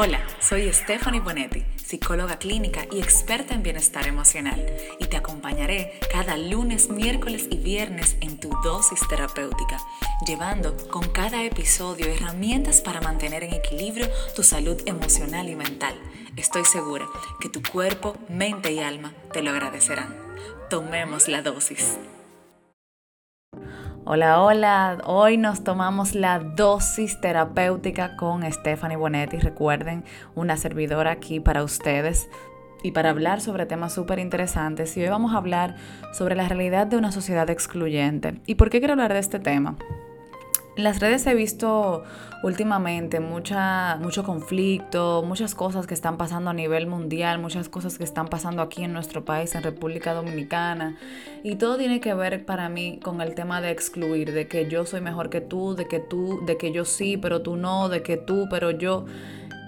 Hola, soy Stephanie Bonetti, psicóloga clínica y experta en bienestar emocional, y te acompañaré cada lunes, miércoles y viernes en tu dosis terapéutica, llevando con cada episodio herramientas para mantener en equilibrio tu salud emocional y mental. Estoy segura que tu cuerpo, mente y alma te lo agradecerán. Tomemos la dosis. Hola, hola. Hoy nos tomamos la dosis terapéutica con Stephanie Bonetti. Recuerden, una servidora aquí para ustedes y para hablar sobre temas súper interesantes. Y hoy vamos a hablar sobre la realidad de una sociedad excluyente. ¿Y por qué quiero hablar de este tema? En las redes he visto últimamente mucha, mucho conflicto, muchas cosas que están pasando a nivel mundial, muchas cosas que están pasando aquí en nuestro país, en República Dominicana. Y todo tiene que ver para mí con el tema de excluir, de que yo soy mejor que tú, de que tú, de que yo sí, pero tú no, de que tú, pero yo.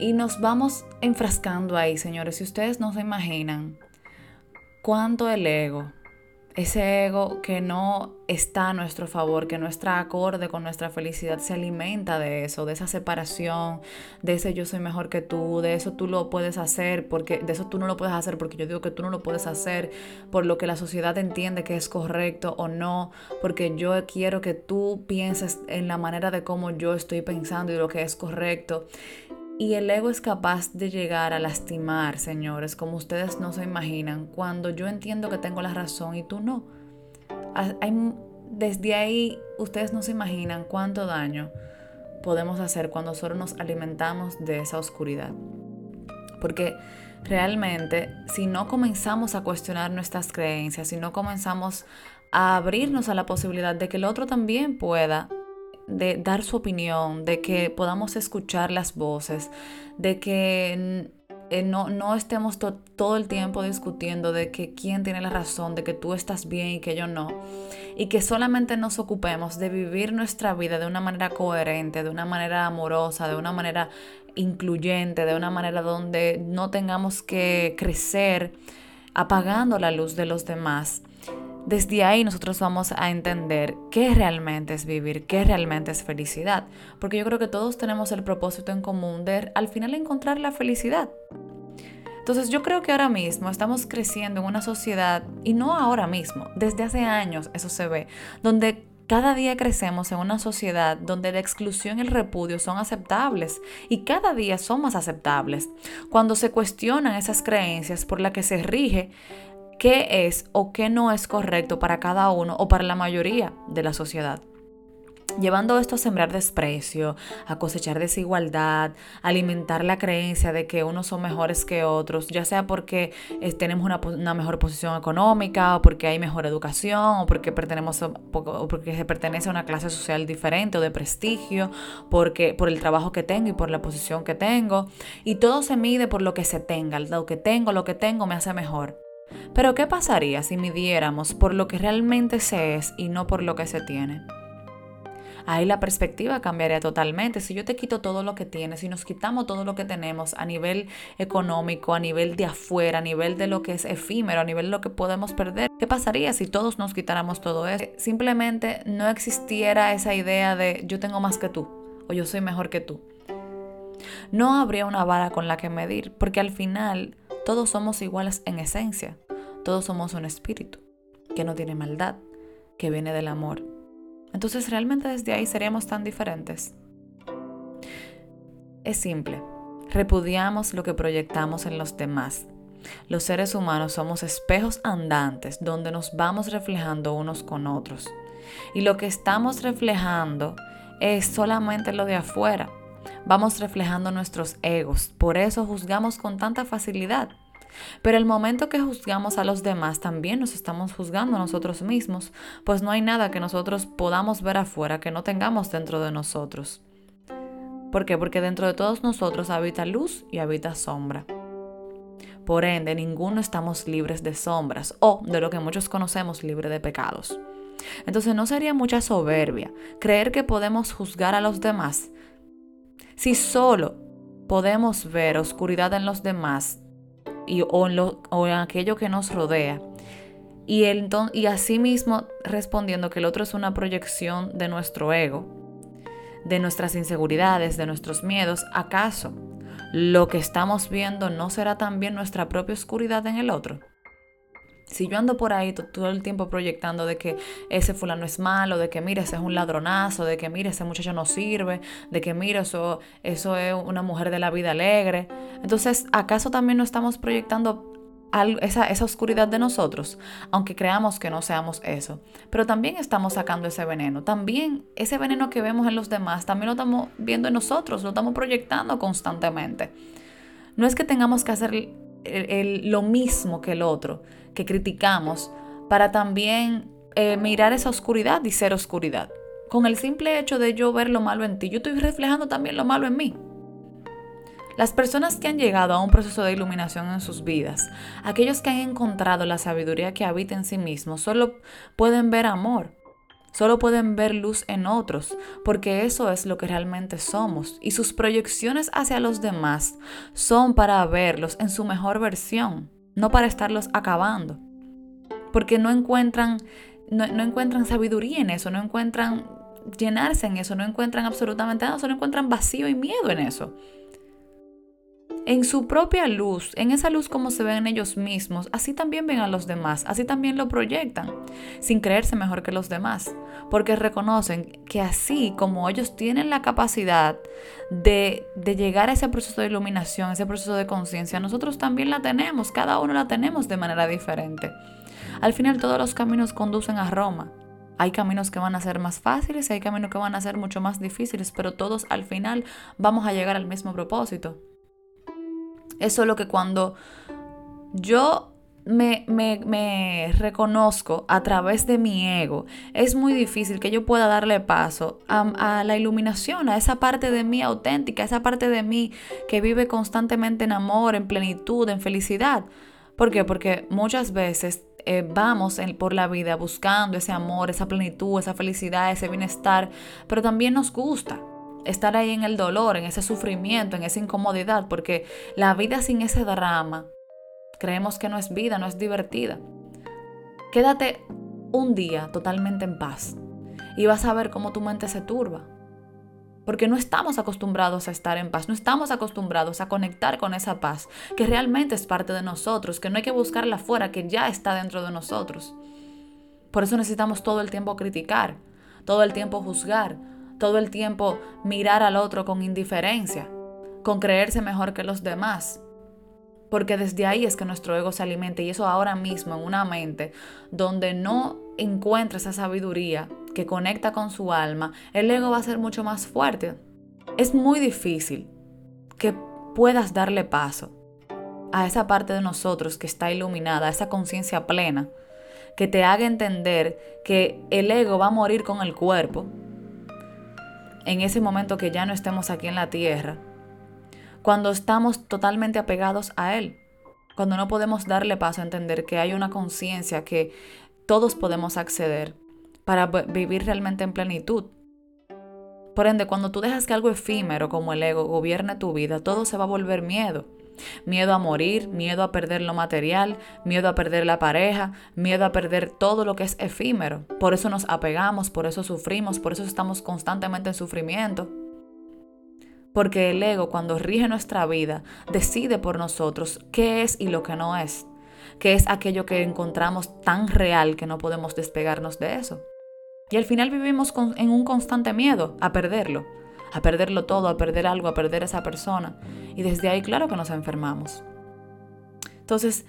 Y nos vamos enfrascando ahí, señores. Si ustedes no se imaginan cuánto el ego, ese ego que no está a nuestro favor, que no está acorde con nuestra felicidad, se alimenta de eso, de esa separación, de ese yo soy mejor que tú, de eso tú lo puedes hacer, porque de eso tú no lo puedes hacer, porque yo digo que tú no lo puedes hacer por lo que la sociedad entiende que es correcto o no, porque yo quiero que tú pienses en la manera de cómo yo estoy pensando y lo que es correcto. Y el ego es capaz de llegar a lastimar, señores, como ustedes no se imaginan, cuando yo entiendo que tengo la razón y tú no. desde ahí ustedes no se imaginan cuánto daño podemos hacer cuando solo nos alimentamos de esa oscuridad. Porque realmente si no comenzamos a cuestionar nuestras creencias, si no comenzamos a abrirnos a la posibilidad de que el otro también pueda de dar su opinión, de que podamos escuchar las voces, de que eh, no, no, estemos todo el tiempo discutiendo de que quién tiene la razón, de que tú estás bien y que yo no. Y que solamente nos ocupemos de vivir nuestra vida de una manera coherente, de una manera amorosa, de una manera incluyente, de una manera donde no tengamos que crecer apagando la luz de los demás desde ahí nosotros vamos a entender qué realmente es vivir, qué realmente es felicidad. Porque yo creo que todos tenemos el propósito en común de al final encontrar la felicidad. Entonces yo creo que ahora mismo estamos creciendo en una sociedad, y no ahora mismo, desde hace años eso se ve, donde cada día crecemos en una sociedad donde la exclusión y el repudio son aceptables y cada día son más aceptables. Cuando se cuestionan esas creencias por las que se rige qué es o qué no es correcto para cada uno o para la mayoría de la sociedad. Llevando esto a sembrar desprecio, a cosechar desigualdad, a alimentar la creencia de que unos son mejores que otros, ya sea porque eh, tenemos una, mejor posición económica, o porque hay mejor educación, o porque, pertenecemos o porque se pertenece a una clase social diferente o de prestigio, porque, por el trabajo que tengo y por la posición que tengo. Y todo se mide por lo que se tenga. Lo que tengo, lo que tengo me hace mejor. Pero ¿qué pasaría si midiéramos por lo que realmente se es y no por lo que se tiene? Ahí la perspectiva cambiaría totalmente. Si yo te quito todo lo que tienes, si nos quitamos todo lo que tenemos a nivel económico, a nivel de afuera, a nivel de lo que es efímero, a nivel de lo que podemos perder, ¿qué pasaría si todos nos quitáramos todo eso? Simplemente no existiera esa idea de yo tengo más que tú o yo soy mejor que tú. No habría una vara con la que medir, porque al final todos somos iguales en esencia. Todos somos un espíritu que no tiene maldad, que viene del amor. Entonces, ¿realmente desde ahí seríamos tan diferentes? Es simple. Repudiamos lo que proyectamos en los demás. Los seres humanos somos espejos andantes donde nos vamos reflejando unos con otros. Y lo que estamos reflejando es solamente lo de afuera vamos reflejando nuestros egos. Por eso juzgamos con tanta facilidad. Pero el momento que juzgamos a los demás, también nos estamos juzgando a nosotros mismos, pues no hay nada que nosotros podamos ver afuera que no tengamos dentro de nosotros. ¿Por qué? Porque dentro de todos nosotros habita luz y habita sombra. Por ende, ninguno estamos libres de sombras o de lo que muchos conocemos libre de pecados. Entonces no sería mucha soberbia creer que podemos juzgar a los demás si solo podemos ver oscuridad en los demás y, o, en aquello que nos rodea, y, el, y asimismo respondiendo que el otro es una proyección de nuestro ego, de nuestras inseguridades, de nuestros miedos, ¿acaso lo que estamos viendo no será también nuestra propia oscuridad en el otro. Si yo ando por ahí todo el tiempo proyectando de que ese fulano es malo, de que mire, ese es un ladronazo, de que mire, ese muchacho no sirve, de que mire, eso, eso es una mujer de la vida alegre. Entonces, ¿acaso también no estamos proyectando esa, esa oscuridad de nosotros, aunque creamos que no seamos eso. Pero también estamos sacando ese veneno. También ese veneno que vemos en los demás, también lo estamos viendo en nosotros, lo estamos proyectando constantemente. No es que tengamos que hacer lo mismo que el otro, que criticamos, para también eh, mirar esa oscuridad y ser oscuridad. Con el simple hecho de yo ver lo malo en ti, yo estoy reflejando también lo malo en mí. Las personas que han llegado a un proceso de iluminación en sus vidas, aquellos que han encontrado la sabiduría que habita en sí mismos, solo pueden ver amor, solo pueden ver luz en otros, porque eso es lo que realmente somos, y sus proyecciones hacia los demás son para verlos en su mejor versión, no para estarlos acabando, porque no encuentran, no, encuentran sabiduría en eso, no encuentran llenarse en eso, no encuentran absolutamente nada, solo encuentran vacío y miedo en eso en su propia luz, en esa luz como se ven ellos mismos, así también ven a los demás, así también lo proyectan, sin creerse mejor que los demás, porque reconocen que así como ellos tienen la capacidad de, llegar a ese proceso de iluminación, ese proceso de conciencia, nosotros también la tenemos, cada uno la tenemos de manera diferente. Al final todos los caminos conducen a Roma. Hay caminos que van a ser más fáciles y hay caminos que van a ser mucho más difíciles, pero todos al final vamos a llegar al mismo propósito. Es solo que cuando yo me, reconozco a través de mi ego, es muy difícil que yo pueda darle paso a, a, la iluminación, a esa parte de mí auténtica, a esa parte de mí que vive constantemente en amor, en plenitud, en felicidad. ¿Por qué? Porque muchas veces eh, vamos por la vida buscando ese amor, esa plenitud, esa felicidad, ese bienestar, pero también nos gusta estar ahí en el dolor, en ese sufrimiento, en esa incomodidad, porque la vida sin ese drama, creemos que no es vida, no es divertida. Quédate un día totalmente en paz y vas a ver cómo tu mente se turba. Porque no estamos acostumbrados a estar en paz, no estamos acostumbrados a conectar con esa paz, que realmente es parte de nosotros, que no hay que buscarla afuera, que ya está dentro de nosotros. Por eso necesitamos todo el tiempo criticar, todo el tiempo juzgar, todo el tiempo mirar al otro con indiferencia, con creerse mejor que los demás. Porque desde ahí es que nuestro ego se alimenta y eso ahora mismo en una mente donde no encuentra esa sabiduría que conecta con su alma, el ego va a ser mucho más fuerte. Es muy difícil que puedas darle paso a esa parte de nosotros que está iluminada, a esa conciencia plena, que te haga entender que el ego va a morir con el cuerpo, en ese momento que ya no estemos aquí en la tierra, cuando estamos totalmente apegados a Él, cuando no podemos darle paso a entender que hay una conciencia que todos podemos acceder para vivir realmente en plenitud. Por ende, cuando tú dejas que algo efímero como el ego gobierne tu vida, todo se va a volver miedo. Miedo a morir, miedo a perder lo material, miedo a perder la pareja, miedo a perder todo lo que es efímero. Por eso nos apegamos, por eso sufrimos, por eso estamos constantemente en sufrimiento. Porque el ego cuando rige nuestra vida decide por nosotros qué es y lo que no es, qué es aquello que encontramos tan real que no podemos despegarnos de eso. Y al final vivimos en un constante miedo a perderlo a perderlo todo, a perder algo, a perder esa persona. Y desde ahí, claro que nos enfermamos. Entonces,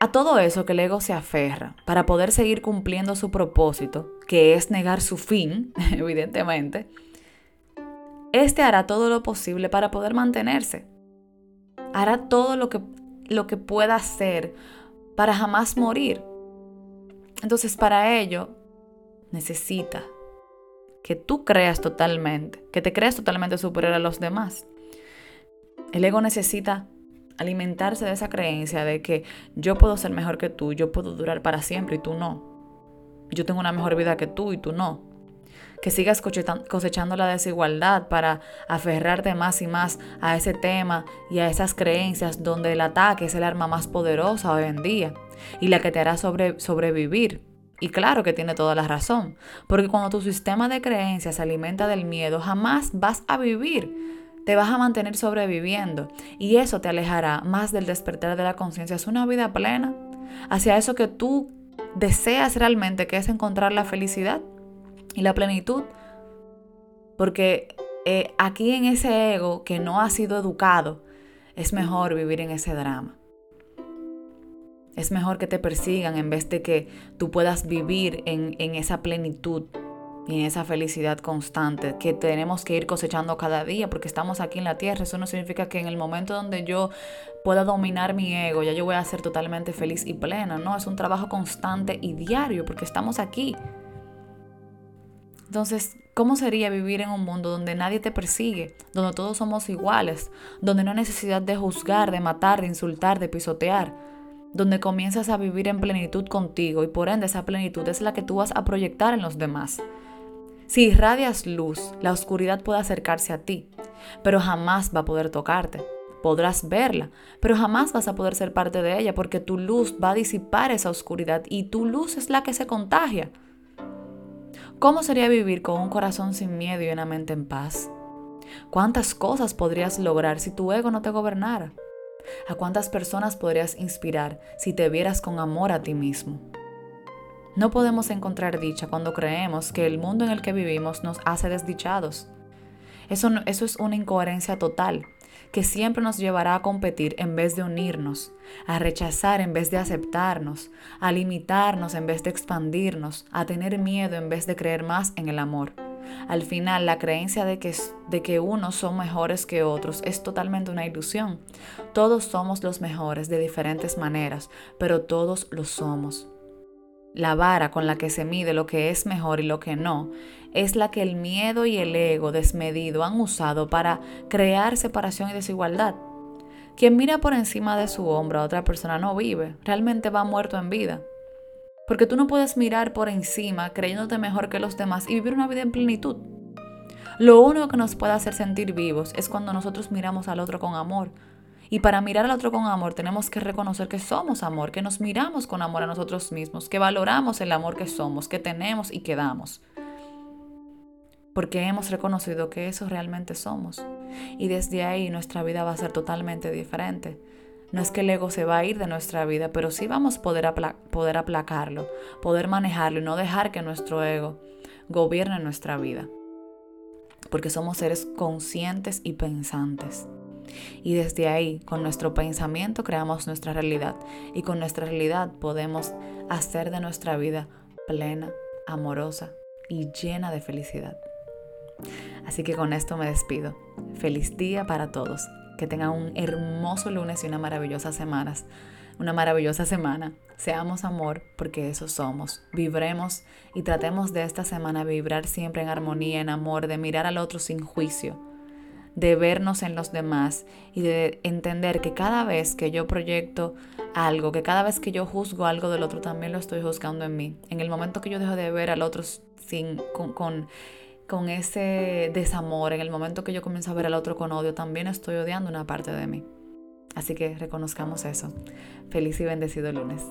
a todo eso que el ego se aferra para poder seguir cumpliendo su propósito, que es negar su fin, evidentemente, este hará todo lo posible para poder mantenerse. Hará todo lo que, lo que pueda hacer para jamás morir. Entonces, para ello, necesita que tú creas totalmente, que te creas totalmente superior a los demás. El ego necesita alimentarse de esa creencia de que yo puedo ser mejor que tú, yo puedo durar para siempre y tú no. Yo tengo una mejor vida que tú y tú no. Que sigas cosechando la desigualdad para aferrarte más y más a ese tema y a esas creencias donde el ataque es el arma más poderosa hoy en día y la que te hará sobrevivir y claro que tiene toda la razón, porque cuando tu sistema de creencias se alimenta del miedo, jamás vas a vivir te vas a mantener sobreviviendo y eso te alejará más del despertar de la conciencia. Es una vida plena hacia eso que tú deseas realmente, que es encontrar la felicidad y la plenitud. Porque eh, aquí en ese ego que no ha sido educado, es mejor vivir en ese drama. Es mejor que te persigan en vez de que tú puedas vivir en, en esa plenitud y en esa felicidad constante que tenemos que ir cosechando cada día porque estamos aquí en la tierra. Eso no significa que en el momento donde yo pueda dominar mi ego, ya yo voy a ser totalmente feliz y plena. No, es un trabajo constante y diario porque estamos aquí. Entonces, ¿cómo sería vivir en un mundo donde nadie te persigue, donde todos somos iguales, donde no hay necesidad de juzgar, de matar, de insultar, de pisotear? Donde comienzas a vivir en plenitud contigo y por ende esa plenitud es la que tú vas a proyectar en los demás. Si irradias luz, la oscuridad puede acercarse a ti, pero jamás va a poder tocarte. Podrás verla, pero jamás vas a poder ser parte de ella porque tu luz va a disipar esa oscuridad y tu luz es la que se contagia. ¿Cómo sería vivir con un corazón sin miedo y una mente en paz? ¿Cuántas cosas podrías lograr si tu ego no te gobernara? ¿A cuántas personas podrías inspirar si te vieras con amor a ti mismo? No podemos encontrar dicha cuando creemos que el mundo en el que vivimos nos hace desdichados. Eso, eso es una incoherencia total, que siempre nos llevará a competir en vez de unirnos, a rechazar en vez de aceptarnos, a limitarnos en vez de expandirnos, a tener miedo en vez de creer más en el amor. Al final, la creencia de que, de que unos son mejores que otros es totalmente una ilusión. Todos somos los mejores de diferentes maneras, pero todos lo somos. La vara con la que se mide lo que es mejor y lo que no es la que el miedo y el ego desmedido han usado para crear separación y desigualdad. Quien mira por encima de su hombro a otra persona no vive, realmente va muerto en vida. Porque tú no puedes mirar por encima creyéndote mejor que los demás y vivir una vida en plenitud. Lo único que nos puede hacer sentir vivos es cuando nosotros miramos al otro con amor, y para mirar al otro con amor tenemos que reconocer que somos amor, que nos miramos con amor a nosotros mismos, que valoramos el amor que somos, que tenemos y que damos. Porque hemos reconocido que eso realmente somos. Y desde ahí nuestra vida va a ser totalmente diferente. No es que el ego se va a ir de nuestra vida, pero sí vamos a poder, poder aplacarlo, poder manejarlo y no dejar que nuestro ego gobierne nuestra vida. Porque somos seres conscientes y pensantes. Y desde ahí, con nuestro pensamiento, creamos nuestra realidad. Y con nuestra realidad podemos hacer de nuestra vida plena, amorosa y llena de felicidad. Así que con esto me despido. Feliz día para todos. Que tengan un hermoso lunes y una maravillosa semana. Una maravillosa semana. Seamos amor porque eso somos. Vibremos y tratemos de esta semana vibrar siempre en armonía, en amor, de mirar al otro sin juicio de vernos en los demás y de entender que cada vez que yo proyecto algo, que cada vez que yo juzgo algo del otro, también lo estoy juzgando en mí. En el momento que yo dejo de ver al otro sin, con, con, con ese desamor, en el momento que yo comienzo a ver al otro con odio, también estoy odiando una parte de mí. Así que reconozcamos eso. Feliz y bendecido lunes.